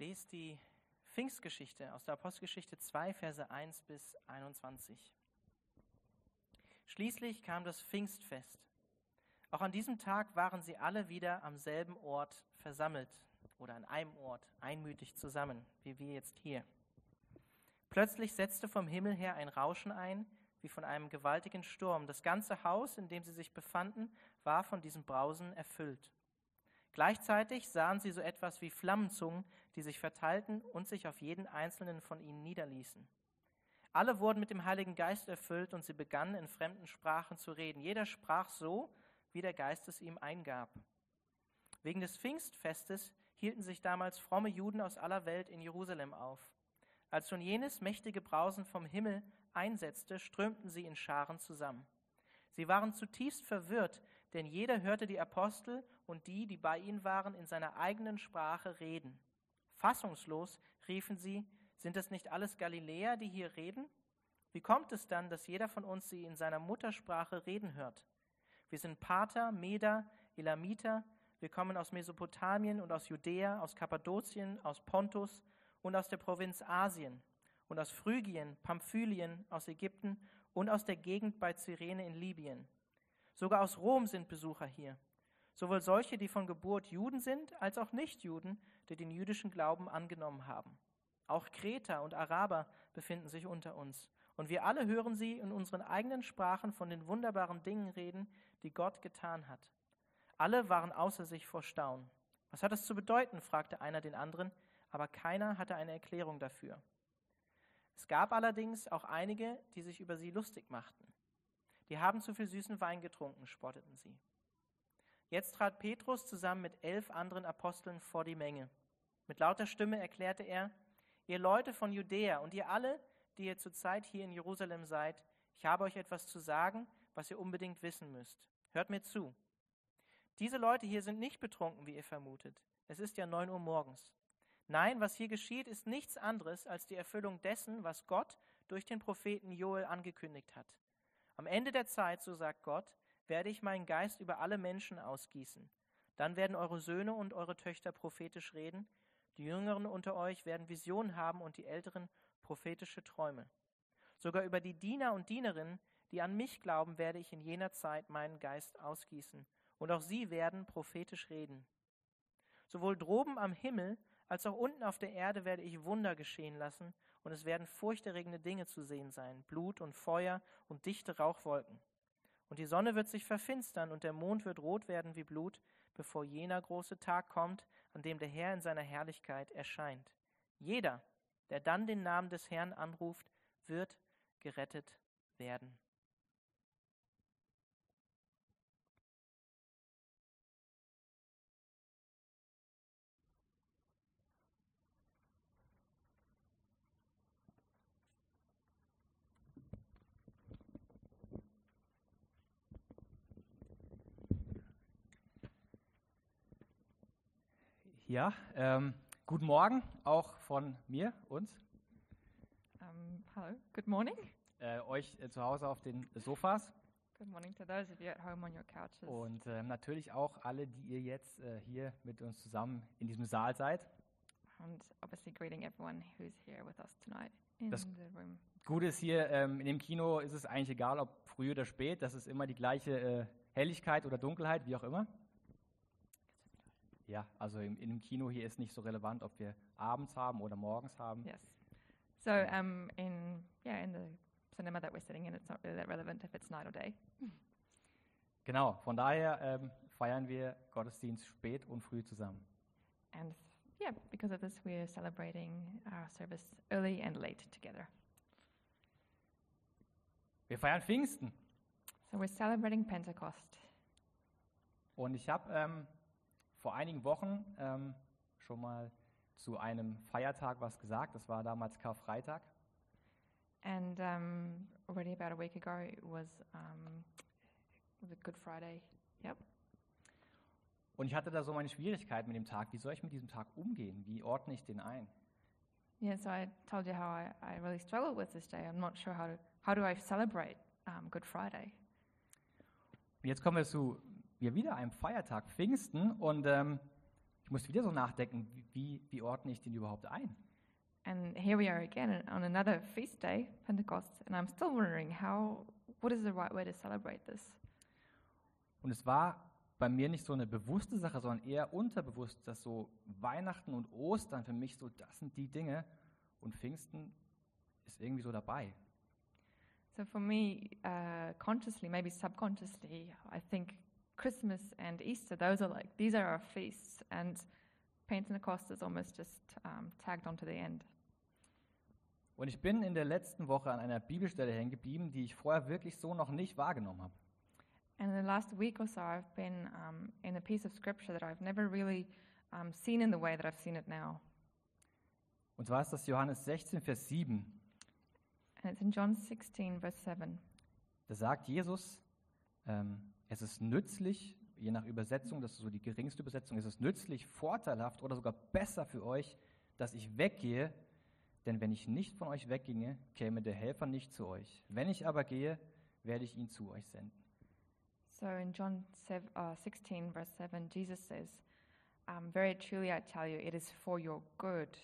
lese die Pfingstgeschichte aus der Apostelgeschichte 2, Verse 1 bis 21. Schließlich kam das Pfingstfest. Auch an diesem Tag waren sie alle wieder am selben Ort versammelt oder an einem Ort einmütig zusammen, wie wir jetzt hier. Plötzlich setzte vom Himmel her ein Rauschen ein, wie von einem gewaltigen Sturm. Das ganze Haus, in dem sie sich befanden, war von diesem Brausen erfüllt. Gleichzeitig sahen sie so etwas wie Flammenzungen, die sich verteilten und sich auf jeden einzelnen von ihnen niederließen. Alle wurden mit dem Heiligen Geist erfüllt und sie begannen in fremden Sprachen zu reden. Jeder sprach so, wie der Geist es ihm eingab. Wegen des Pfingstfestes hielten sich damals fromme Juden aus aller Welt in Jerusalem auf. Als nun jenes mächtige Brausen vom Himmel einsetzte, strömten sie in Scharen zusammen. Sie waren zutiefst verwirrt, denn jeder hörte die Apostel und die, die bei ihnen waren, in seiner eigenen Sprache reden. Fassungslos riefen sie, sind es nicht alles Galiläer, die hier reden? Wie kommt es dann, dass jeder von uns sie in seiner Muttersprache reden hört? Wir sind Pater, Meder, Elamiter, wir kommen aus Mesopotamien und aus Judäa, aus Kappadokien, aus Pontus und aus der Provinz Asien und aus Phrygien, Pamphylien, aus Ägypten und aus der Gegend bei Cyrene in Libyen. Sogar aus Rom sind Besucher hier. Sowohl solche, die von Geburt Juden sind, als auch Nichtjuden, die den jüdischen Glauben angenommen haben. Auch Kreter und Araber befinden sich unter uns. Und wir alle hören sie in unseren eigenen Sprachen von den wunderbaren Dingen reden, die Gott getan hat. Alle waren außer sich vor Staunen. Was hat es zu bedeuten? fragte einer den anderen, aber keiner hatte eine Erklärung dafür. Es gab allerdings auch einige, die sich über sie lustig machten. Die haben zu viel süßen Wein getrunken, spotteten sie. Jetzt trat Petrus zusammen mit elf anderen Aposteln vor die Menge. Mit lauter Stimme erklärte er, ihr Leute von Judäa und ihr alle, die ihr zurzeit hier in Jerusalem seid, ich habe euch etwas zu sagen, was ihr unbedingt wissen müsst. Hört mir zu. Diese Leute hier sind nicht betrunken, wie ihr vermutet. Es ist ja neun Uhr morgens. Nein, was hier geschieht, ist nichts anderes als die Erfüllung dessen, was Gott durch den Propheten Joel angekündigt hat. Am Ende der Zeit, so sagt Gott, werde ich meinen Geist über alle Menschen ausgießen. Dann werden eure Söhne und eure Töchter prophetisch reden, die Jüngeren unter euch werden Visionen haben und die Älteren prophetische Träume. Sogar über die Diener und Dienerinnen, die an mich glauben, werde ich in jener Zeit meinen Geist ausgießen, und auch sie werden prophetisch reden. Sowohl droben am Himmel als auch unten auf der Erde werde ich Wunder geschehen lassen, und es werden furchterregende Dinge zu sehen sein, Blut und Feuer und dichte Rauchwolken. Und die Sonne wird sich verfinstern und der Mond wird rot werden wie Blut, bevor jener große Tag kommt, an dem der Herr in seiner Herrlichkeit erscheint. Jeder, der dann den Namen des Herrn anruft, wird gerettet werden. Ja, ähm, guten Morgen auch von mir, uns. Um, hello, good morning. Äh, euch äh, zu Hause auf den Sofas. Good morning to those of you at home on your couches. Und äh, natürlich auch alle, die ihr jetzt äh, hier mit uns zusammen in diesem Saal seid. And obviously greeting everyone who's here with us tonight in Das- the room. Gute ist hier, ähm, in dem Kino ist es eigentlich egal, ob früh oder spät, das ist immer die gleiche äh, Helligkeit oder Dunkelheit, wie auch immer. Ja, also im, in dem Kino hier ist nicht so relevant, ob wir abends haben oder morgens haben. Yes. So um, in yeah in the cinema that we're sitting in, it's not really that relevant if it's night or day. Genau, von daher ähm, feiern wir Gottesdienst spät und früh zusammen. And yeah, because of this, we're celebrating our service early and late together. Wir feiern Pfingsten. So we're celebrating Pentecost. Und ich habe ähm, vor einigen Wochen ähm, schon mal zu einem Feiertag was gesagt. Das war damals Karfreitag. And um, already about a week ago, it was um, was it Good Friday? Yep. Und ich hatte da so meine Schwierigkeiten mit dem Tag. Wie soll ich mit diesem Tag umgehen? Wie ordne ich den ein? Yeah, so I told you how I, I really struggle with this day. I'm not sure how to how do I celebrate um, Good Friday. Und jetzt kommen wir zu ja, wieder einem Feiertag, Pfingsten. Und ähm, ich muss wieder so nachdenken, wie, wie, wie ordne ich den überhaupt ein? And here we are again on another feast day, Pentecost, and I'm still wondering how, what is the right way to celebrate this? Und es war bei mir nicht so eine bewusste Sache, sondern eher unterbewusst, dass so Weihnachten und Ostern für mich so, das sind die Dinge und Pfingsten ist irgendwie so dabei. So for me, uh, consciously, maybe subconsciously, I think Christmas and Easter, those are like, these are our feasts, and Pentecost is almost just um, tagged onto the end. Und ich bin in der letzten Woche an einer Bibelstelle hängen geblieben, die ich vorher wirklich so noch nicht wahrgenommen habe. And in the last week or so, I've been um, in a piece of scripture that I've never really um, seen in the way that I've seen it now. Und zwar ist das Johannes 16, Vers 7. And it's in John 16, verse 7. Da sagt Jesus, ähm, es ist nützlich, je nach Übersetzung, das ist so die geringste Übersetzung, es ist nützlich, vorteilhaft oder sogar besser für euch, dass ich weggehe, denn wenn ich nicht von euch wegginge, käme der Helfer nicht zu euch. Wenn ich aber gehe, werde ich ihn zu euch senden. So in John sev- uh, 16, verse 7, Jesus says, um, Very truly I tell you, it is for your good.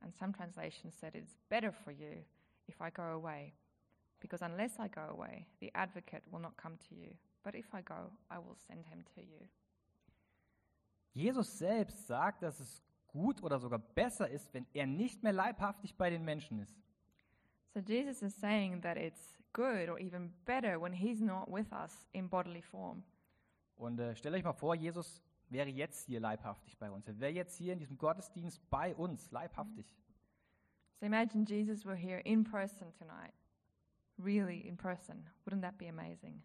And some translations said it's better for you if I go away. Because unless I go away, the advocate will not come to you. But if I go, I will send him to you. Jesus selbst sagt, dass es gut oder sogar besser ist, wenn er nicht mehr leibhaftig bei den Menschen ist. So Jesus is saying that it's good or even better when he's not with us in bodily form. Und äh, stellt euch mal vor, Jesus wäre jetzt hier leibhaftig bei uns. Er wäre jetzt hier in diesem Gottesdienst bei uns, leibhaftig. So imagine Jesus were here in person tonight. Really in person. Wouldn't that be amazing?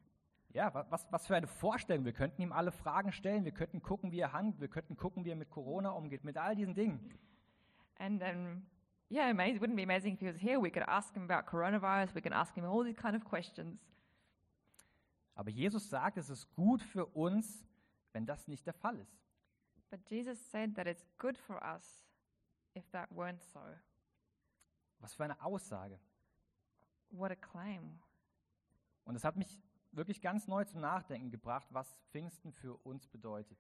Ja, wa- was, was für eine Vorstellung. Wir könnten ihm alle Fragen stellen, wir könnten gucken, wie er handelt, wir könnten gucken, wie er mit Corona umgeht, mit all diesen Dingen. And um, yeah, amazing. Wouldn't it be amazing if he was here? We could ask him about coronavirus. We could ask him all these kind of questions. Aber Jesus sagt, es ist gut für uns, wenn das nicht der Fall ist. But Jesus said that it's good for us if that weren't so. Was für eine Aussage. What a claim. Und es hat mich wirklich ganz neu zum Nachdenken gebracht, was Pfingsten für uns bedeutet.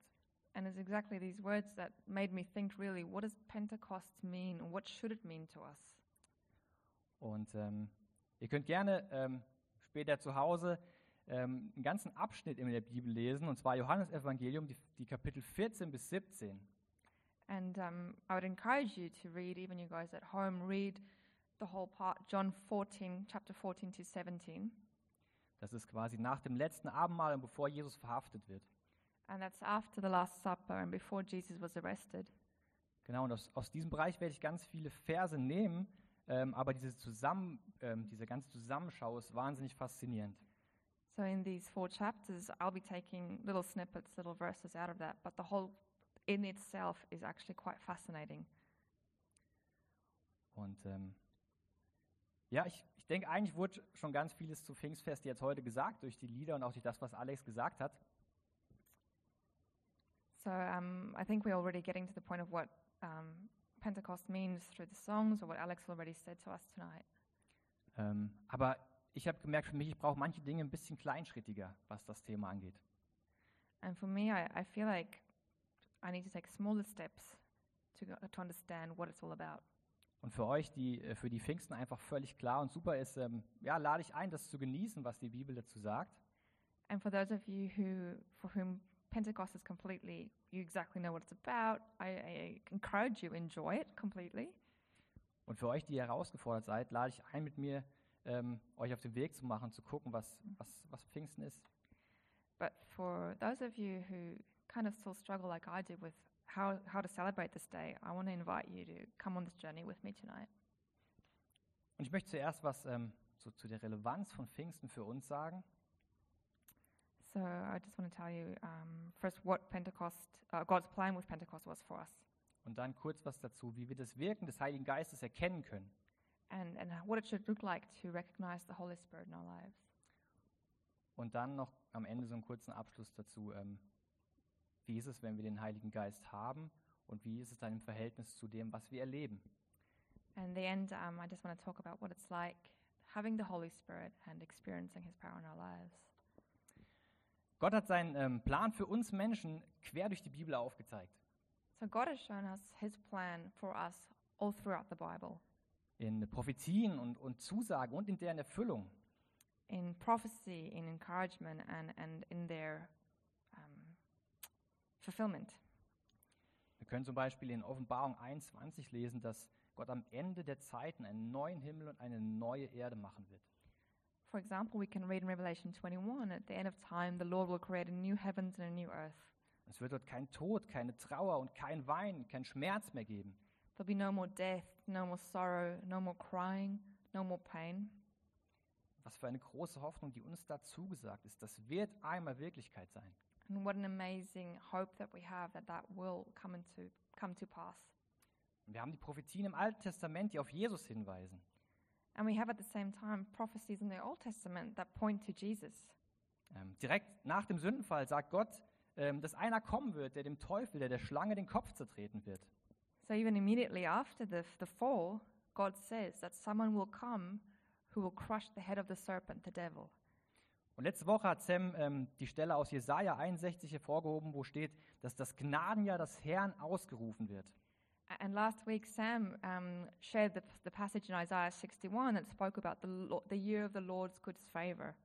And it's exactly these words that made me think really, what does Pentecost mean? and What should it mean to us? Und ähm, ihr könnt gerne ähm, später zu Hause ähm, einen ganzen Abschnitt in der Bibel lesen, und zwar Johannes Evangelium, die, die Kapitel 14 bis 17. And um, I would encourage you to read, even you guys at home, read the whole part, John 14, chapter 14 to 17. Das ist quasi nach dem letzten Abendmahl und bevor Jesus verhaftet wird. And that's after the Last Supper and before Jesus was arrested. Genau, und aus, aus diesem Bereich werde ich ganz viele Verse nehmen, ähm, aber diese, Zusammen, ähm, diese ganze Zusammenschau ist wahnsinnig faszinierend. So in these four chapters, I'll be taking little snippets, little verses out of that, but the whole in itself is actually quite fascinating. Und ähm, ja, ich, ich denke, eigentlich wurde schon ganz vieles zu Pfingstfest jetzt heute gesagt, durch die Lieder und auch durch das, was Alex gesagt hat. So um, I think we're already getting to the point of what um, Pentecost means through the songs or what Alex already said to us tonight. Ähm, aber ich habe gemerkt für mich, ich brauche manche Dinge ein bisschen kleinschrittiger, was das Thema angeht. And for me, I, I feel like I need to take smaller steps to, to understand what it's all about. Und für euch, die äh, für die Pfingsten einfach völlig klar und super ist, ähm, ja, lade ich ein, das zu genießen, was die Bibel dazu sagt. And for those of you who, for whom Pentecost is completely, you exactly know what it's about, I, I encourage you, enjoy it completely. Und für euch, die herausgefordert seid, lade ich ein, mit mir ähm, euch auf den Weg zu machen, zu gucken, was, was, was Pfingsten ist. But for those of you who kind of still struggle like I did with how, how to celebrate this day, I want to invite you to come on this journey with me tonight. Und ich möchte zuerst was ähm, so zu der Relevanz von Pfingsten für uns sagen. So I just want to tell you um, first what Pentecost, uh, God's plan with Pentecost was for us, Und dann kurz was dazu, wie wir das Wirken des Heiligen Geistes erkennen können. and, and what it should look like to recognize the Holy Spirit in our lives. Und dann noch am Ende so einen kurzen Abschluss dazu, ähm, wie ist es, wenn wir den Heiligen Geist haben und wie ist es dann im Verhältnis zu dem, was wir erleben. And the end, um, I just want to talk about what it's like having the Holy Spirit and experiencing His power in our lives. Gott hat seinen ähm, Plan für uns Menschen quer durch die Bibel aufgezeigt. So God has shown us his plan for us all throughout the Bible. In Prophezien und, und Zusagen und in deren Erfüllung. In prophecy, in encouragement, and, and in their fulfillment. Wir können zum Beispiel in Offenbarung 21 lesen, dass Gott am Ende der Zeiten einen neuen Himmel und eine neue Erde machen wird. For example, we can read in Revelation 21 at the end of time, the Lord will create a new heavens and a new earth. Es wird dort kein Tod, keine Trauer und kein Wein, kein Schmerz mehr geben. There'll be no more death, no more sorrow, no more crying, no more pain. Was für eine große Hoffnung, die uns da zugesagt ist. Das wird einmal Wirklichkeit sein. And what an amazing hope that we have that that will come into come to pass. Und wir haben die Prophezien im Alten Testament, die auf Jesus hinweisen. And we have at the same time prophecies in the Old Testament that point to Jesus. Ähm, direkt nach dem Sündenfall sagt Gott, ähm, dass einer kommen wird, der dem Teufel, der der Schlange den Kopf zertreten wird. So even immediately after the, the fall, God says that someone will come who will crush the head of the serpent, the devil. Und letzte Woche hat Sam ähm, die Stelle aus Jesaja 61 hervorgehoben, wo steht, dass das Gnadenjahr des Herrn ausgerufen wird. And last week, Sam um, shared the, the passage in Isaiah 61 that spoke about the, the year of the Lord's good favor.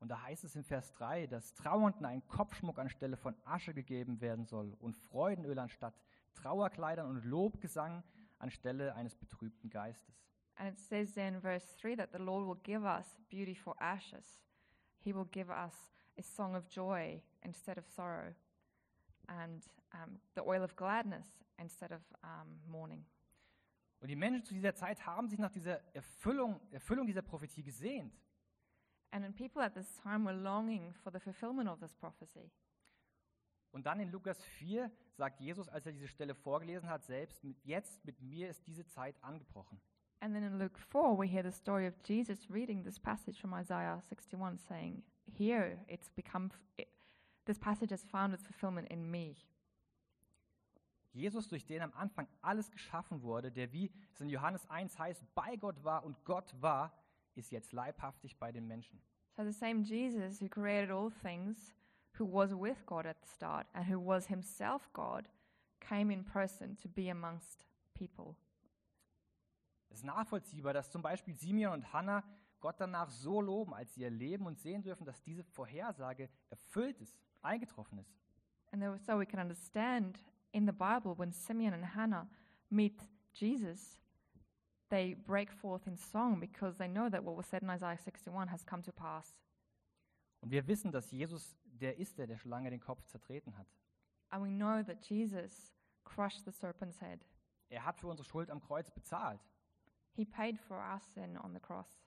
Und da heißt es in Vers 3, dass Trauernden ein Kopfschmuck anstelle von Asche gegeben werden soll und Freudenöl anstatt Trauerkleidern und Lobgesang anstelle eines betrübten Geistes. And it says in verse 3 that the Lord will give us beauty for ashes. He will give us a song of joy instead of sorrow, and um, the oil of gladness instead of um, mourning. Und die Menschen zu dieser Zeit haben sich nach dieser Erfüllung, Erfüllung dieser Prophetie gesehnt. And then people at this time were longing for the fulfillment of this prophecy. Und dann in Lukas 4 sagt Jesus, als er diese Stelle vorgelesen hat, selbst, mit, jetzt mit mir ist diese Zeit angebrochen. And then in Luke 4, we hear the story of Jesus reading this passage from Isaiah 61, saying, Here it's become, it, this passage has found its fulfillment in me. Jesus, durch den am Anfang alles geschaffen wurde, der wie es in Johannes 1 heißt, bei Gott war und Gott war, ist jetzt leibhaftig bei den Menschen. So the same Jesus who created all things, who was with God at the start, and who was himself God, came in person to be amongst people. Es ist nachvollziehbar, dass zum Beispiel Simeon und Hannah Gott danach so loben, als sie erleben und sehen dürfen, dass diese Vorhersage erfüllt ist, eingetroffen ist. And so we can understand in the Bible when Simeon and Hannah meet Jesus, they break forth in song because they know that what was said in Isaiah 61 has come to pass. Und wir wissen, dass Jesus der ist, der der Schlange den Kopf zertreten hat. And we know that Jesus crushed the serpent's head. Er hat für unsere Schuld am Kreuz bezahlt. He paid for our sin on the cross.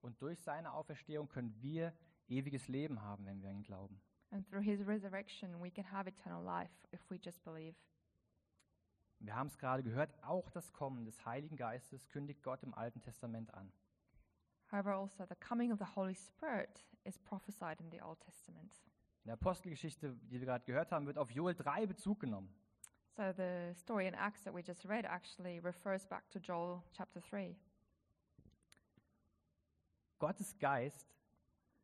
Und durch seine Auferstehung können wir ewiges Leben haben, wenn wir an ihn glauben. And through his resurrection, we can have eternal life if we just believe. Wir haben es gerade gehört, auch das Kommen des Heiligen Geistes kündigt Gott im Alten Testament an. However, also the coming of the Holy Spirit is prophesied in the Old Testament. In der Apostelgeschichte, die wir gerade gehört haben, wird auf Joel 3 Bezug genommen. So the story in Acts that we just read actually refers back to Joel chapter 3. Gottes Geist,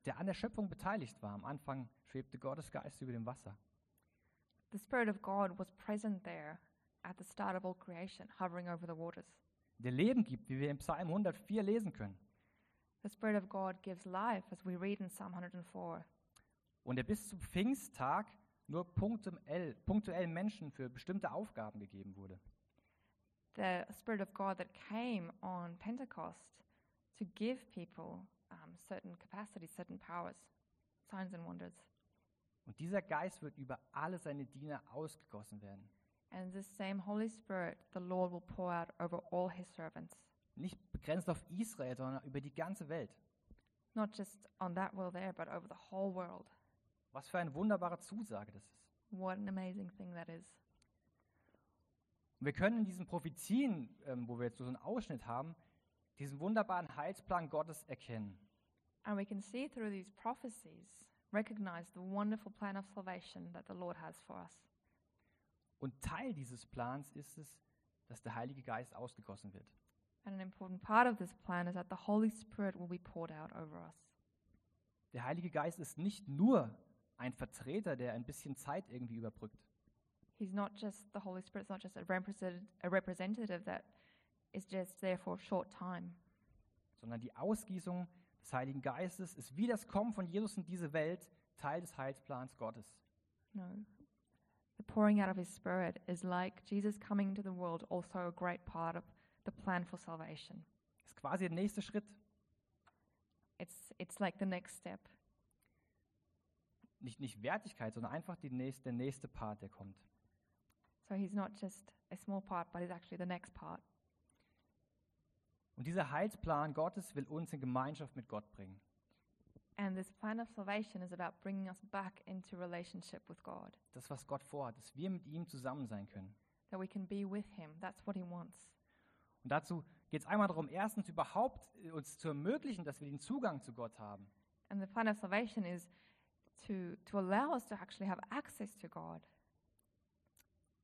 der an der Schöpfung beteiligt war. Am Anfang schwebte Gottes Geist über dem Wasser. The Spirit of God was present there at the start of all creation, hovering over the waters. Der Leben gibt, wie wir im Psalm 104 lesen können. The Spirit of God gives life, as we read in Psalm 104. Und der bis zum Pfingsttag nur punktuell, punktuell Menschen für bestimmte Aufgaben gegeben wurde. The Spirit of God that came on Pentecost to give people um, certain capacities, certain powers, signs and wonders. Und dieser Geist wird über alle seine Diener ausgegossen werden. And this same Holy Spirit, the Lord will pour out over all his servants, Nicht begrenzt auf Israel, sondern über die ganze Welt. not just on that world there, but over the whole world. Was für eine wunderbare Zusage das ist. What an amazing thing that is. Wir können in diesen Prophezien, ähm, wo wir jetzt so einen Ausschnitt haben, diesen wunderbaren Heilsplan Gottes erkennen. And we can see through these prophecies, recognize the wonderful plan of salvation that the Lord has for us. Und Teil dieses Plans ist es, dass der Heilige Geist ausgegossen wird. And an important part of this plan is that the Holy Spirit will be poured out over us. Der Heilige Geist ist nicht nur ein Vertreter, der ein bisschen Zeit irgendwie überbrückt. He's not just the Holy Spirit's not just a representative, a representative that is just there for a short time, sondern die Ausgießung des Heiligen Geistes ist wie das Kommen von Jesus in diese Welt Teil des Heilsplans Gottes. No. The pouring out of his spirit is like Jesus coming to the world, also a great part of the plan for salvation. Ist quasi der nächste Schritt. It's, it's like the next step. Nicht, nicht Wertigkeit, sondern einfach die nächste, der nächste Part, der kommt. So he's not just a small part, but he's actually the next part. Und dieser Heilsplan Gottes will uns in Gemeinschaft mit Gott bringen. And this plan of salvation is about bringing us back into relationship with God, Das, was Gott vorhat, dass wir mit ihm zusammen sein können. that we can be with him. That's what he wants. Und dazu geht es einmal darum, erstens überhaupt äh, uns zu ermöglichen, dass wir den Zugang zu Gott haben. And the plan of salvation is to, to allow us to actually have access to God.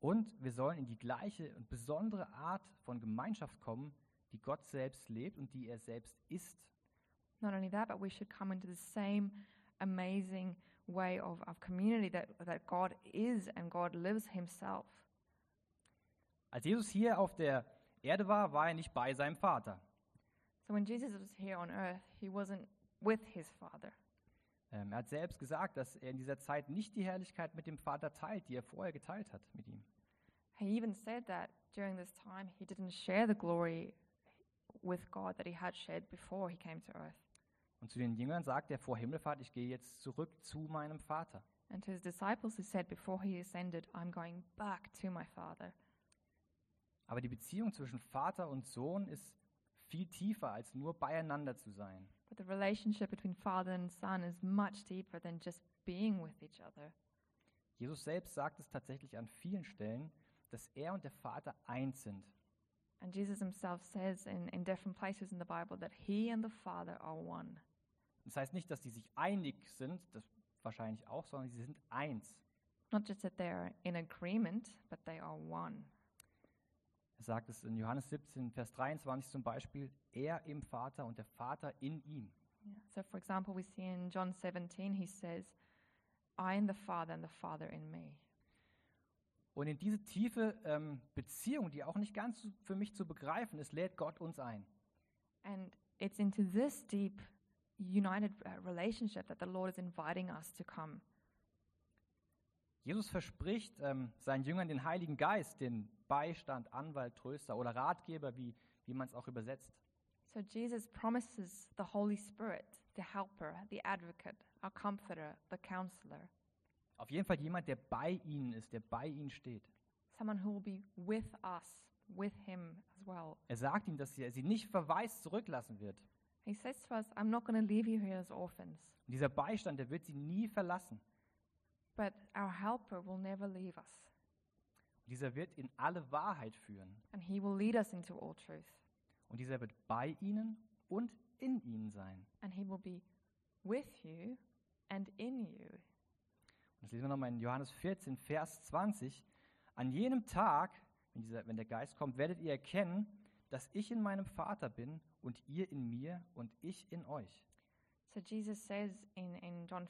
Und wir sollen in die gleiche und besondere Art von Gemeinschaft kommen, die Gott selbst lebt und die er selbst ist. Not only that, but we should come into the same amazing way of, of community that, that God is and God lives himself. Als Jesus hier auf der Erde war, war er nicht bei seinem Vater. So when Jesus was here on earth, he wasn't with his Father. Ähm, er hat selbst gesagt, dass er in dieser Zeit nicht die Herrlichkeit mit dem Vater teilt, die er vorher geteilt hat mit ihm. He even said that during this time he didn't share the glory with God that he had shared before he came to earth. Und zu den Jüngern sagt er vor Himmelfahrt, ich gehe jetzt zurück zu meinem Vater. And to his disciples, he said before he ascended, I'm going back to my Father. Aber die Beziehung zwischen Vater und Sohn ist viel tiefer, als nur beieinander zu sein. But the relationship between Father and Son is much deeper than just being with each other. Jesus selbst sagt es tatsächlich an vielen Stellen, dass er und der Vater eins sind. And Jesus himself says in, in different places in the Bible that he and the Father are one. Das heißt nicht, dass die sich einig sind, das wahrscheinlich auch, sondern sie sind eins. Not just that they're in agreement, but they are one. Er sagt es in Johannes 17, Vers 23 zum Beispiel, er im Vater und der Vater in ihm. Yeah. So, for example, we see in John 17, he says, I and the Father and the Father in me. Und in diese tiefe ähm, Beziehung, die auch nicht ganz für mich zu begreifen ist, lädt Gott uns ein. And it's into this deep, united uh, relationship that the Lord is inviting us to come. Jesus verspricht ähm, seinen Jüngern den Heiligen Geist, den Beistand, Anwalt, Tröster oder Ratgeber, wie, wie man es auch übersetzt. So, Jesus promises the Holy Spirit, the helper, the advocate, our comforter, the counselor, Auf jeden Fall jemand, der bei ihnen ist, der bei ihnen steht. someone who will be with us, with Him as well. Er sagt ihnen, dass er sie nicht verwaist zurücklassen wird. He says to us, I'm not going to leave you here as orphans, Und dieser Beistand, der wird sie nie verlassen. But our helper will never leave us, dieser wird in alle Wahrheit führen. and He will lead us into all truth, Und dieser wird bei ihnen und in ihnen sein. and He will be with you and in you. Und das lesen wir nochmal in Johannes 14, Vers 20. An jenem Tag, wenn, dieser, wenn der Geist kommt, werdet ihr erkennen, dass ich in meinem Vater bin und ihr in mir und ich in euch. So Jesus says in, in John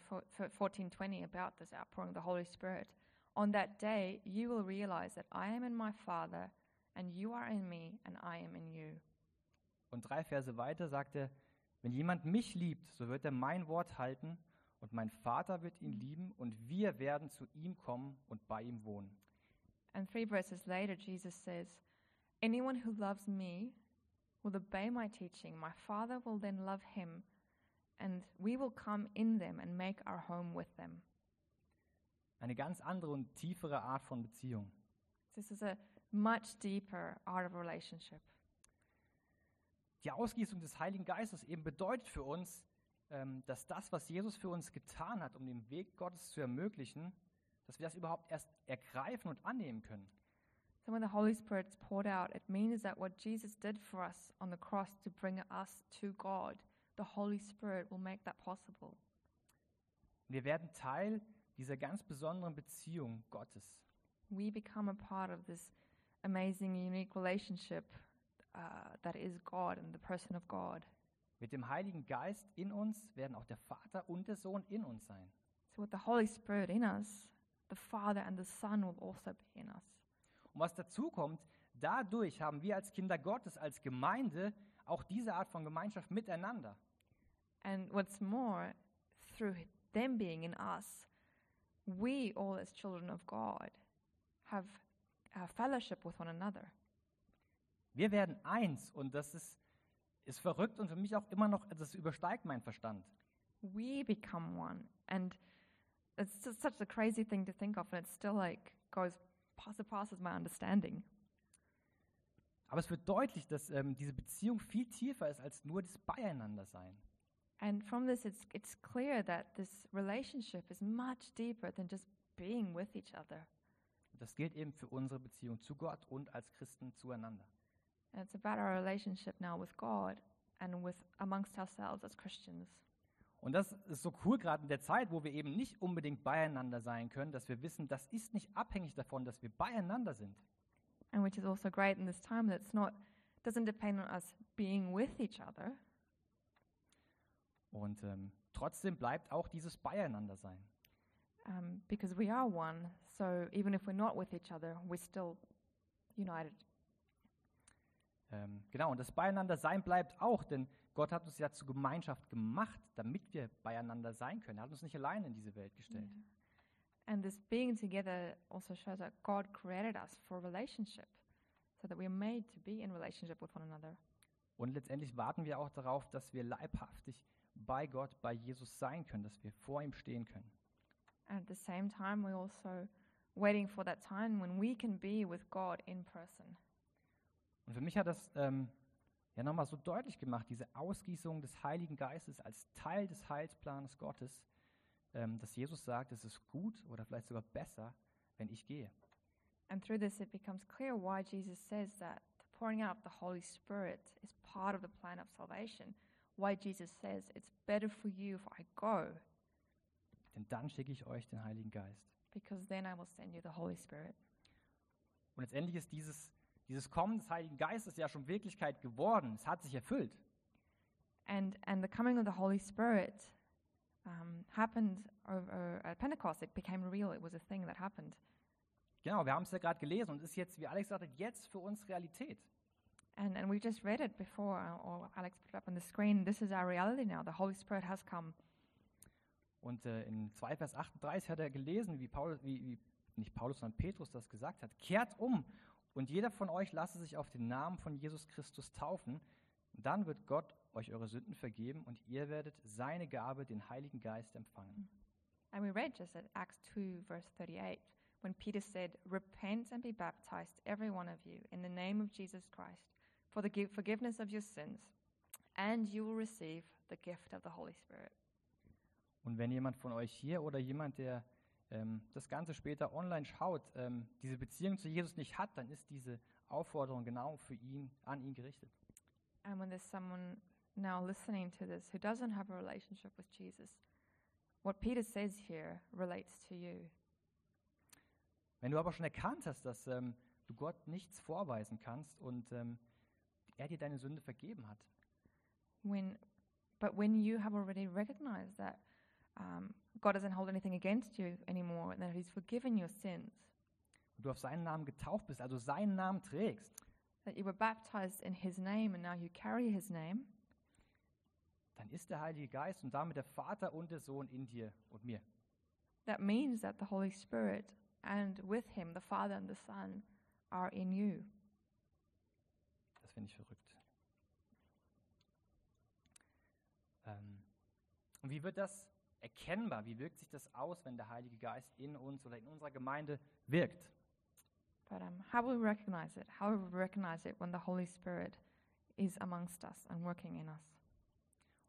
14, 20 about this outpouring of the Holy Spirit, on that day you will realize that I am in my Father, and you are in me, and I am in you. Und drei Verse weiter sagt er, wenn jemand mich liebt, so wird er mein Wort halten und mein Vater wird ihn lieben und wir werden zu ihm kommen und bei ihm wohnen. And three verses later, Jesus says, Anyone who loves me will obey my teaching. My Father will then love him, and we will come in them and make our home with them. Eine ganz andere und tiefere Art von Beziehung. This is a much deeper art of relationship. Die Ausgießung des Heiligen Geistes eben bedeutet für uns, ähm, dass das, was Jesus für uns getan hat, um den Weg Gottes zu ermöglichen, dass wir das überhaupt erst ergreifen und annehmen können. So when the Holy Spirit is poured out, it means that what Jesus did for us on the cross to bring us to God, the Holy Spirit will make that possible. Wir werden Teil dieser ganz besonderen Beziehung Gottes. We become a part of this amazing, unique relationship uh, that is God and the person of God. Mit dem Heiligen Geist in uns werden auch der Vater und der Sohn in uns sein. So with the Holy Spirit in us, the Father and the Son will also be in us. Und was dazu kommt, dadurch haben wir als Kinder Gottes, als Gemeinde auch diese Art von Gemeinschaft miteinander. And what's more, through them being in us, we all as children of God have a fellowship with one another. Wir werden eins und das ist, ist verrückt und für mich auch immer noch, das übersteigt meinen Verstand. We become one. And it's just such a crazy thing to think of, and it still like goes past surpasses my understanding. Aber es wird deutlich, dass ähm, diese Beziehung viel tiefer ist als nur das Beieinandersein. And from this, it's, it's clear that this relationship is much deeper than just being with each other. Und das gilt eben für unsere Beziehung zu Gott und als Christen zueinander. And it's about our relationship now with God and with amongst ourselves as Christians. Und das ist so cool gerade in der Zeit, wo wir eben nicht unbedingt beieinander sein können, dass wir wissen, das ist nicht abhängig davon, dass wir beieinander sind. And which is also great in this time that it's not doesn't depend on us being with each other, Und ähm, trotzdem bleibt auch dieses Beieinander sein. um, because we are one. So even if we're not with each other, we're still united. Ähm, genau, und das Beieinander sein bleibt auch, denn Gott hat uns ja zur Gemeinschaft gemacht, damit wir beieinander sein können. Er hat uns nicht alleine in diese Welt gestellt. And this being together also shows that God created us for relationship, so that we're made to be in relationship with one another. Und letztendlich warten wir auch darauf, dass wir leibhaftig bei Gott, bei Jesus sein können, dass wir vor ihm stehen können. And at the same time, we're also waiting for that time when we can be with God in person. Und für mich hat das ähm, ja nochmal so deutlich gemacht, diese Ausgießung des Heiligen Geistes als Teil des Heilsplanes Gottes, dass Jesus sagt, es ist gut oder vielleicht sogar besser, wenn ich gehe. And through this, it becomes clear why Jesus says that the pouring out of the Holy Spirit is part of the plan of salvation. Why Jesus says it's better for you if I go, Denn dann schicke ich euch den Heiligen Geist. because then I will send you the Holy Spirit. Und letztendlich ist dieses, dieses Kommen des Heiligen Geistes ja schon Wirklichkeit geworden. Es hat sich erfüllt. And, and the coming of the Holy Spirit um, happened over at Pentecost. It became real. It was a thing that happened. Genau, wir haben es ja gerade gelesen und ist jetzt, wie Alex sagte, jetzt für uns Realität. And, and we just read it before, uh, or Alex put it up on the screen. This is our reality now. The Holy Spirit has come. Und äh, in 2 Vers 38 hat er gelesen, wie Paulus, wie, wie nicht Paulus, sondern Petrus das gesagt hat. Kehrt um und jeder von euch lasse sich auf den Namen von Jesus Christus taufen. Dann wird Gott euch eure Sünden vergeben und ihr werdet seine Gabe, den Heiligen Geist, empfangen. And we read just at Acts 2, verse 38, when Peter said, Repent and be baptized, every one of you, in the name of Jesus Christ, for the gi- forgiveness of your sins, and you will receive the gift of the Holy Spirit. Und wenn jemand von euch hier oder jemand, der ähm, das Ganze später online schaut, ähm, diese Beziehung zu Jesus nicht hat, dann ist diese Aufforderung genau für ihn, an ihn gerichtet. And when there's someone now listening to this who doesn't have a relationship with Jesus, what Peter says here relates to you. Wenn du aber schon erkannt hast, dass ähm, du Gott nichts vorweisen kannst und ähm, er dir deine Sünde vergeben hat, When, but when you have already recognized that um, God doesn't hold anything against you anymore and that He's forgiven your sins, und du auf seinen Namen getauft bist, also seinen Namen trägst, that you were baptized in His name and now you carry His name, dann ist der Heilige Geist und damit der Vater und der Sohn in dir und mir. that means that the Holy Spirit and with Him, the Father and the Son, are in you. Das finde ich verrückt. Ähm, und wie wird das erkennbar? Wie wirkt sich das aus, wenn der Heilige Geist in uns oder in unserer Gemeinde wirkt? But um, how will we recognize it? How will we recognize it when the Holy Spirit is amongst us and working in us?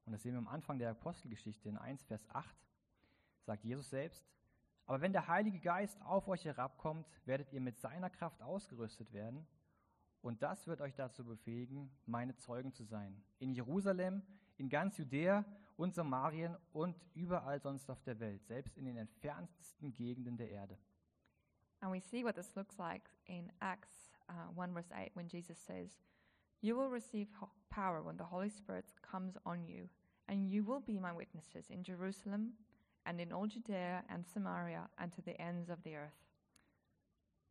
Und das sehen wir am Anfang der Apostelgeschichte in 1, Vers 8, sagt Jesus selbst, aber wenn der Heilige Geist auf euch herabkommt, werdet ihr mit seiner Kraft ausgerüstet werden und das wird euch dazu befähigen, meine Zeugen zu sein. In Jerusalem, in ganz Judäa und Samarien und überall sonst auf der Welt, selbst in den entferntesten Gegenden der Erde. And we see what this looks like in Acts uh, 1, verse 8, when Jesus says, You will receive power when the Holy Spirit comes on you, and you will be my witnesses in Jerusalem and in all Judea and Samaria and to the ends of the earth.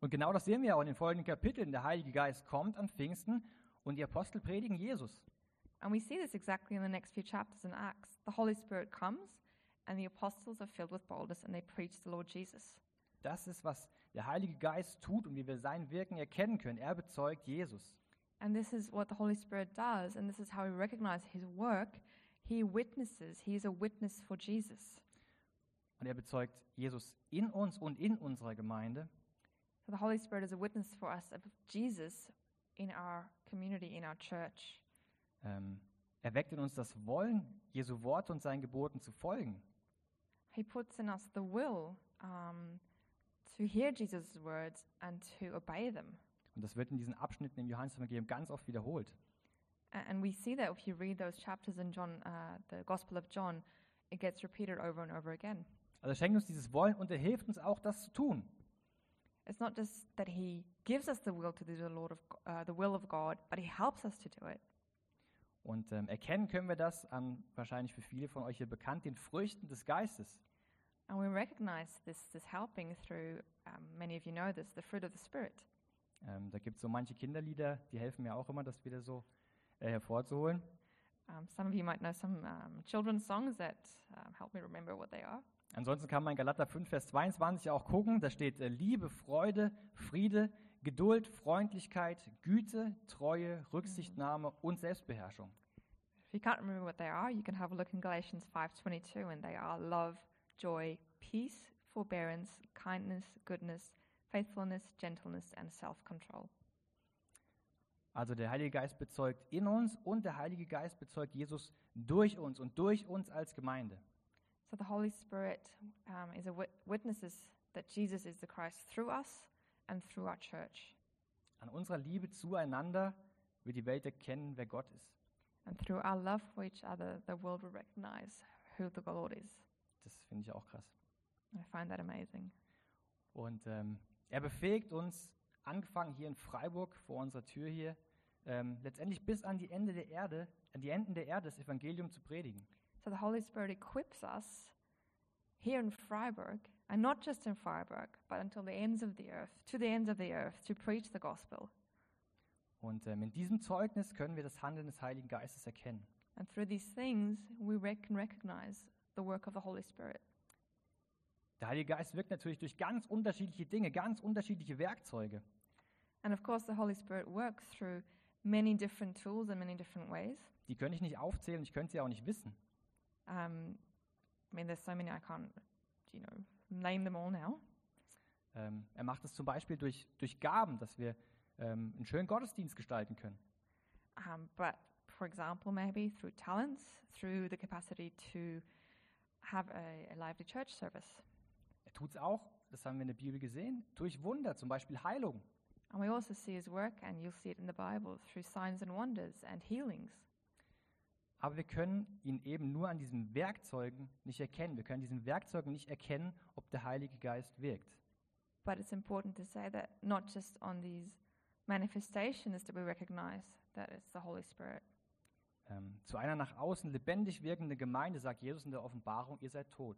Und genau das sehen wir auch in den folgenden Kapiteln. Der Heilige Geist kommt an Pfingsten und die Apostel predigen Jesus. And we see this exactly in the next few chapters in Acts. The Holy Spirit comes, and the apostles are filled with boldness, and they preach the Lord Jesus. Das ist, was der Heilige Geist tut und wie wir sein Wirken erkennen können. Er bezeugt Jesus. And this is what the Holy Spirit does, and this is how we recognize his work. He witnesses, he is a witness for Jesus. Und er bezeugt Jesus in uns und in unserer Gemeinde. So the Holy Spirit is a witness for us of Jesus in our community, in our church. Ähm, er weckt in uns das Wollen, Jesu Worte und seinen Geboten zu folgen. He puts in us the will um, to hear Jesus' words and to obey them. Und das wird in diesen Abschnitten im Johannesevangelium ganz oft wiederholt. And we see that if you read those chapters in John, uh, the Gospel of John, it gets repeated over and over again. Also er schenkt uns dieses Wollen und er hilft uns auch, das zu tun. It's not just that He gives us the will to do the Lord of uh, the will of God, but He helps us to do it. Und ähm, erkennen können wir das an, wahrscheinlich für viele von euch hier bekannt, den Früchten des Geistes. And we recognize this, this helping through, um, many of you know this, the fruit of the Spirit. Ähm, da gibt es so manche Kinderlieder, die helfen mir auch immer, das wieder so äh, hervorzuholen. Um, some of you might know some um, children's songs that um, help me remember what they are. Ansonsten kann man in Galater 5, Vers 22 auch gucken. Da steht äh, Liebe, Freude, Friede, Geduld, Freundlichkeit, Güte, Treue, Rücksichtnahme und Selbstbeherrschung. If you can't remember what they are, you can have a look in Galatians 5:22 and they are love, joy, peace, forbearance, kindness, goodness, faithfulness, gentleness and self-control. Also der Heilige Geist bezeugt in uns und der Heilige Geist bezeugt Jesus durch uns und durch uns als Gemeinde. So the Holy Spirit um, is a wit- witnesses that Jesus is the Christ through us and through our church. An unserer Liebe zueinander wird die Welt erkennen, wer Gott ist. And through our love for each other, the world will recognize who the Lord is. Das finde ich auch krass. I find that amazing. Und ähm, er befähigt uns, angefangen hier in Freiburg vor unserer Tür hier, ähm, letztendlich bis an die Ende der Erde, an die Enden der Erde das Evangelium zu predigen. So the Holy Spirit equips us here in Freiburg, and not just in Freiburg, but until the ends of the earth, to the ends of the earth, to preach the gospel. Und ähm, in diesem Zeugnis können wir das Handeln des Heiligen Geistes erkennen. And through these things, we can recognize the work of the Holy Spirit. Der Heilige Geist wirkt natürlich durch ganz unterschiedliche Dinge, ganz unterschiedliche Werkzeuge. And of course, the Holy Spirit works through many different tools and many different ways. Die könnte ich nicht aufzählen, ich könnte sie auch nicht wissen. Um, I mean, there's so many I can't, you know, name them all now. Ähm, er macht es zum Beispiel durch, durch Gaben, dass wir ähm, einen schönen Gottesdienst gestalten können. Um, but for example, maybe through talents, through the capacity to have a, a lively church service. Er tut es auch, das haben wir in der Bibel gesehen, durch Wunder, zum Beispiel Heilung. And we also see his work, and you'll see it in the Bible, through signs and wonders and healings. Aber wir können ihn eben nur an diesen Werkzeugen nicht erkennen. Wir können diesen Werkzeugen nicht erkennen, ob der Heilige Geist wirkt. But it's important to say that not just on these manifestations that we recognize that it's the Holy Spirit. Ähm, zu einer nach außen lebendig wirkenden Gemeinde sagt Jesus in der Offenbarung, ihr seid tot.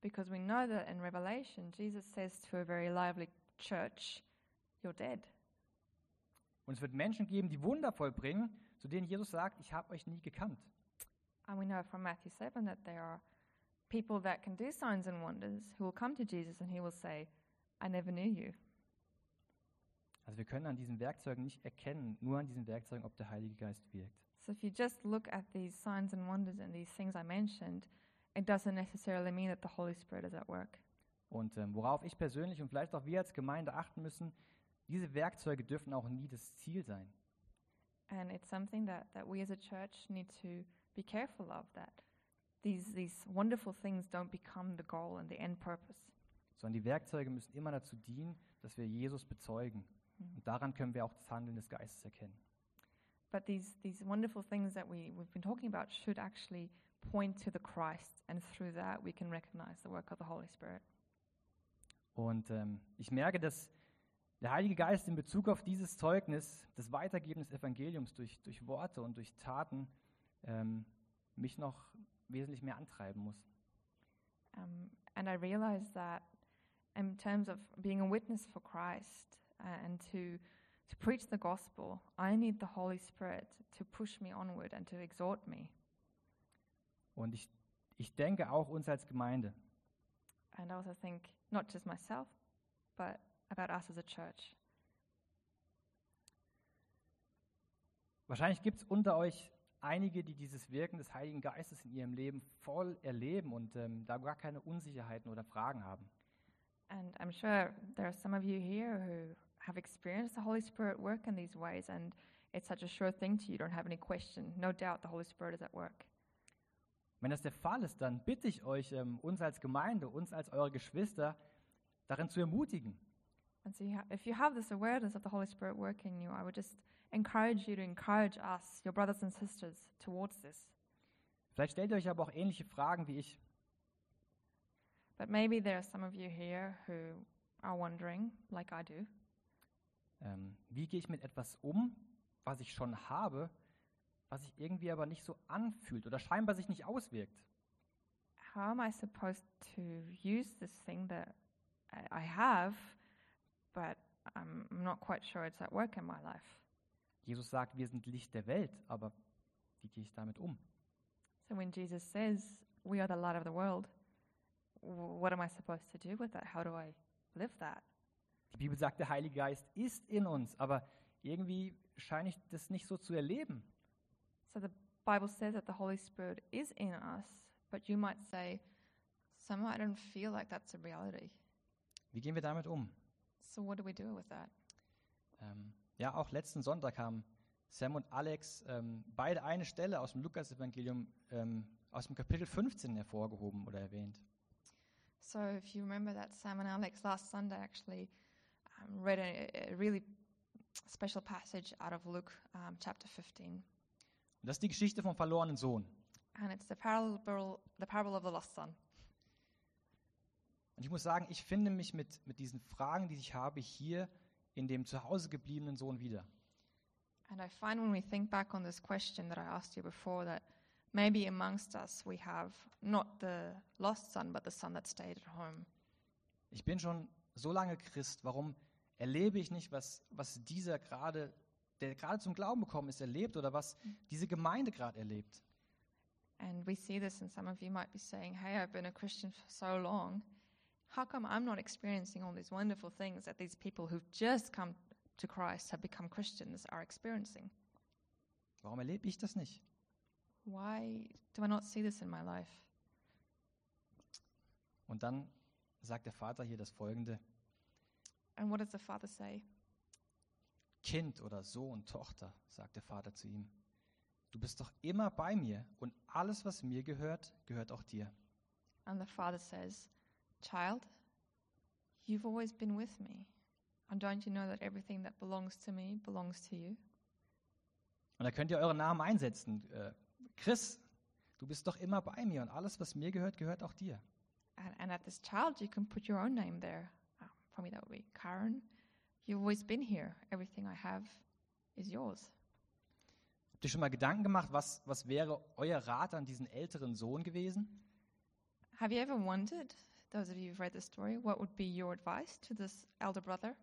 Because we know that in Revelation, Jesus says to a very lively church, You're dead. Und es wird Menschen geben, die Wunder vollbringen, zu denen Jesus sagt, ich habe euch nie gekannt. And we know from Matthew 7 that there are people that can do signs and wonders who will come to Jesus and he will say, I never knew you. Also wir können an diesen Werkzeugen nicht erkennen, nur an diesen Werkzeugen, ob der Heilige Geist wirkt. So if you just look at these signs and wonders and these things I mentioned, it doesn't necessarily mean that the Holy Spirit is at work. Und ähm, worauf ich persönlich und vielleicht auch wir als Gemeinde achten müssen, diese Werkzeuge dürfen auch nie das Ziel sein. And it's something that, that we as a church need to be careful of that these, these wonderful things don't become the goal and the end purpose. Sondern die Werkzeuge müssen immer dazu dienen, dass wir Jesus bezeugen. Und daran können wir auch das Handeln des Geistes erkennen. But these, these wonderful things that we, we've been talking about should actually point to the Christ, and through that we can recognize the work of the Holy Spirit. Und ähm, ich merke, dass der Heilige Geist in Bezug auf dieses Zeugnis, das Weitergeben des Evangeliums durch, durch Worte und durch Taten, ähm, mich noch wesentlich mehr antreiben muss. Um, and I realized that in terms of being a witness for Christ uh, and to, to preach the gospel, I need the Holy Spirit to push me onward and to exhort me. Und ich, ich denke auch uns als Gemeinde. And I also think not just myself, but about us as a church. Wahrscheinlich gibt es unter euch einige, die dieses Wirken des Heiligen Geistes in ihrem Leben voll erleben und ähm, da gar keine Unsicherheiten oder Fragen haben. And I'm sure there are some of you here who have experienced the Holy Spirit work in these ways, and it's such a sure thing to you. You don't have any question. No doubt the Holy Spirit is at work. Wenn das der Fall ist, dann bitte ich euch, ähm, uns als Gemeinde, uns als eure Geschwister, darin zu ermutigen. And so, you ha- if you have this awareness of the Holy Spirit working in you, I would just encourage you to encourage us, your brothers and sisters, towards this. Vielleicht stellt ihr euch aber auch ähnliche Fragen wie ich. But maybe there are some of you here who are wondering, like I do, Ähm, wie gehe ich mit etwas um, was ich schon habe, was sich irgendwie aber nicht so anfühlt oder scheinbar sich nicht auswirkt? how am I supposed to use this thing that I have, but I'm not quite sure it's at work in my life? Jesus sagt, wir sind Licht der Welt, aber wie gehe ich damit um? So when Jesus says, We are the light of the world, what am I supposed to do with that? How do I live that? Die Bibel sagt, der Heilige Geist ist in uns, aber irgendwie scheine ich das nicht so zu erleben. So the Bible says that the Holy Spirit is in us, but you might say, Somehow I don't feel like that's a reality. Wie gehen wir damit um? So what do we do with that? Ähm, ja, auch letzten Sonntag haben Sam und Alex ähm, beide eine Stelle aus dem Lukas-Evangelium ähm, aus dem Kapitel 15 hervorgehoben oder erwähnt. So, if you remember that, Sam and Alex last Sunday actually um, read a, a really special passage out of Luke um, chapter 15. Das ist die Geschichte vom verlorenen Sohn. And it's the parable, the parable of the lost son. Und ich muss sagen, ich finde mich mit, mit diesen Fragen, die ich habe, hier in dem zu Hause gebliebenen Sohn wieder. And I find when we think back on this question that I asked you before, that maybe amongst us we have not the lost son, but the son that stayed at home. Ich bin schon so lange Christ, warum erlebe ich nicht, was, was dieser gerade, der gerade zum Glauben gekommen ist, erlebt oder was diese Gemeinde gerade erlebt? And we see this, and some of you might be saying, Hey, I've been a Christian for so long. How come I'm not experiencing all these wonderful things that these people who've just come to Christ, have become Christians, are experiencing? Warum erlebe ich das nicht? Why do I not see this in my life? Und dann sagt der Vater hier das folgende: And what does the father say? Kind oder Sohn, Tochter, sagt der Vater zu ihm. Du bist doch immer bei mir und alles, was mir gehört, gehört auch dir. And the father says, Child, you've always been with me. And don't you know that everything that belongs to me belongs to you? Und da könnt ihr euren Namen einsetzen. Äh, Chris, du bist doch immer bei mir und alles, was mir gehört, gehört auch dir. And, and at this child, you can put your own name there. Um, for me, that would be Karen. You've always been here. Everything I have is yours. Habt ihr schon mal Gedanken gemacht, was, was wäre euer Rat an diesen älteren Sohn gewesen? Have you ever wondered, those of you who've read the story, what would be your advice to this elder brother?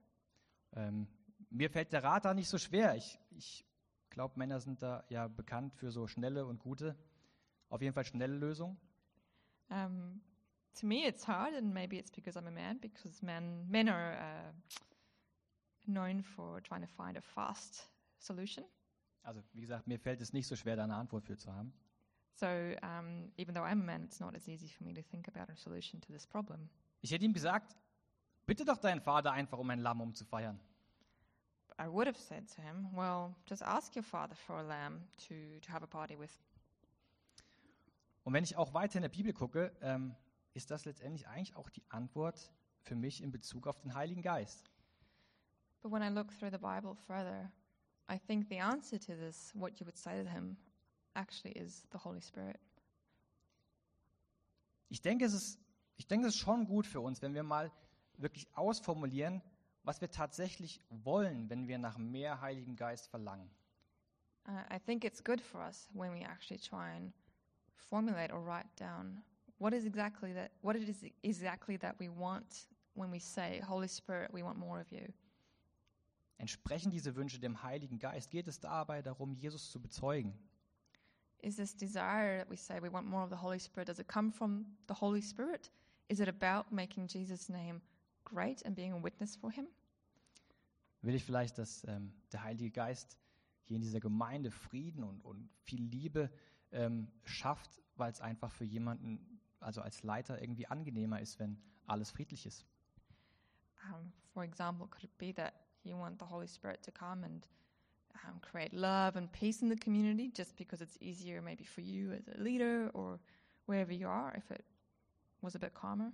Ähm, mir fällt der Rat da nicht so schwer. Ich, ich glaube, Männer sind da ja bekannt für so schnelle und gute, auf jeden Fall schnelle Lösungen. Um, to me, it's hard, and maybe it's because I'm a man, because men men are uh, known for trying to find a fast solution. Also wie gesagt, mir fällt es nicht so schwer, da eine Antwort für zu haben. So um, even though I'm a man, it's not as easy for me to think about a solution to this problem. Ich hätte ihm gesagt, bitte doch deinen Vater einfach um ein Lamm umzufeiern. I would have said to him, "Well, just ask your father for a lamb to to have a party with." Und wenn ich auch weiter in der Bibel gucke, ähm, ist das letztendlich eigentlich auch die Antwort für mich in Bezug auf den Heiligen Geist. But when I look through the Bible further, I think the answer to this, what you would say to him, actually is the Holy Spirit. Ich denke, es ist, ich denke, es ist schon gut für uns, wenn wir mal wirklich ausformulieren, was wir tatsächlich wollen, wenn wir nach mehr Heiligem Geist verlangen. Uh, I think it's good for us when we actually try and formulate or write down what is exactly that what it is exactly that we want when we say, Holy Spirit, we want more of you. Entsprechen diese Wünsche dem Heiligen Geist? Geht es dabei darum, Jesus zu bezeugen? Is this desire that we say we want more of the Holy Spirit, does it come from the Holy Spirit? Is it about making Jesus' name great and being a witness for him? Will ich vielleicht, dass ähm, der Heilige Geist hier in dieser Gemeinde Frieden und, und viel Liebe ähm, schafft, weil es einfach für jemanden, also als Leiter, irgendwie angenehmer ist, wenn alles friedlich ist? Um, for example, could it be that you want the Holy Spirit to come and um, create love and peace in the community just because it's easier maybe for you as a leader or wherever you are if it was a bit calmer?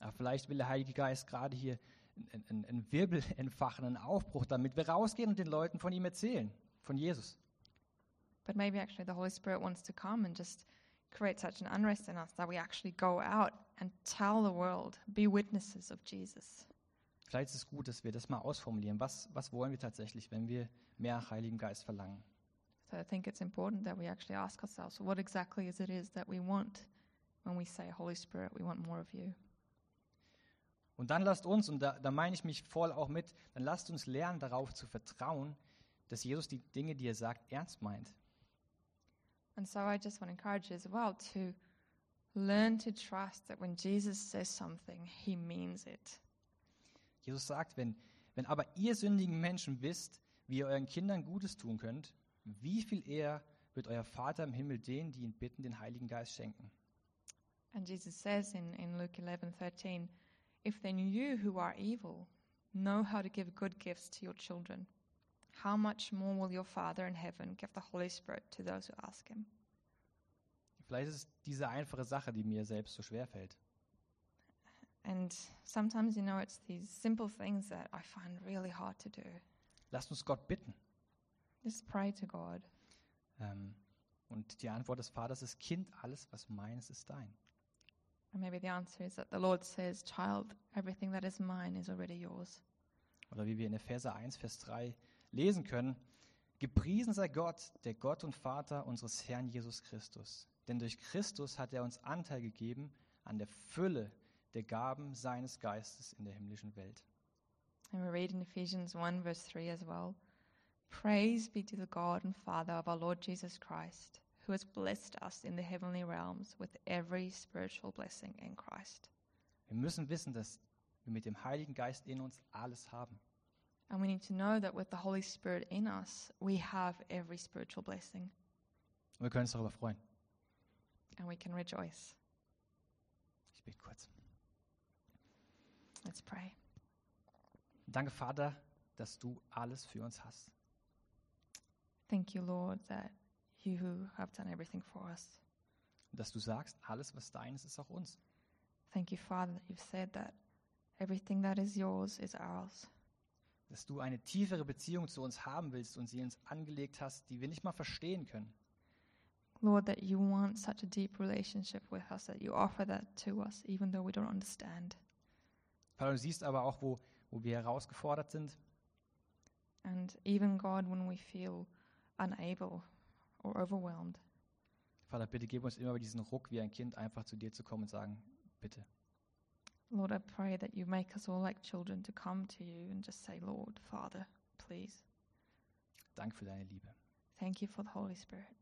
Aber vielleicht will der Heilige Geist gerade hier einen, einen, einen Wirbel entfachen, einen Aufbruch, damit wir rausgehen und den Leuten von ihm erzählen, von Jesus. But maybe actually the Holy Spirit wants to come and just create such an unrest in us that we actually go out and tell the world, be witnesses of Jesus. Vielleicht ist es gut, dass wir das mal ausformulieren. Was, was wollen wir tatsächlich, wenn wir mehr Heiligen Geist verlangen? So I think it's important that we actually ask ourselves, what exactly is it is that we want when we say, Holy Spirit, we want more of you? Und dann lasst uns, und da, da meine ich mich voll auch mit, dann lasst uns lernen, darauf zu vertrauen, dass Jesus die Dinge, die er sagt, ernst meint. And so I just want to encourage you as well to learn to trust that when Jesus says something, he means it. Jesus sagt, wenn, wenn aber ihr sündigen Menschen wisst, wie ihr euren Kindern Gutes tun könnt, wie viel eher wird euer Vater im Himmel denen, die ihn bitten, den Heiligen Geist schenken. And Jesus says in, in Luke 11 13, If then you who are evil know how to give good gifts to your children, how much more will your Father in heaven give the Holy Spirit to those who ask him? Vielleicht ist es diese einfache Sache, die mir selbst so schwer fällt. And sometimes, you know, it's these simple things that I find really hard to do. Lasst uns Gott bitten. Just pray to God. Ähm, und die Antwort des Vaters ist, Kind, alles, was meines, ist dein. And maybe the answer is that the Lord says, Child, everything that is mine is already yours. Oder wie wir in Epheser 1, Vers 3 lesen können, Gepriesen sei Gott, der Gott und Vater unseres Herrn Jesus Christus. Denn durch Christus hat er uns Anteil gegeben an der Fülle der Gaben seines Geistes in der himmlischen Welt. And we read in Ephesians 1, verse 3 as well Praise be to the God and Father of our Lord Jesus Christ, who has blessed us in the heavenly realms with every spiritual blessing in Christ. Wir müssen wissen, dass wir mit dem Heiligen Geist in uns alles haben. And we need to know that with the Holy Spirit in us, we have every spiritual blessing Und wir können uns darüber freuen. and we can rejoice. Ich bete kurz. Let's pray. Danke, Vater, dass du alles für uns hast. Thank you, Lord, that you have done everything for us. Dass du sagst, alles, was deines, ist auch uns. Thank you, Father, that you've said that everything that is yours is ours. Dass du eine tiefere Beziehung zu uns haben willst und sie uns angelegt hast, die wir nicht mal verstehen können. Lord, that you want such a deep relationship with us, that you offer that to us, even though we don't understand. Vater, du siehst aber auch, wo, wo wir herausgefordert sind. And even, God, when we feel unable or overwhelmed, Vater, bitte gib uns immer diesen Ruck, wie ein Kind einfach zu dir zu kommen und sagen, bitte. Lord, I pray that you make us all like children to come to you and just say, Lord, Father, please. Danke für deine Liebe. Thank you for the Holy Spirit.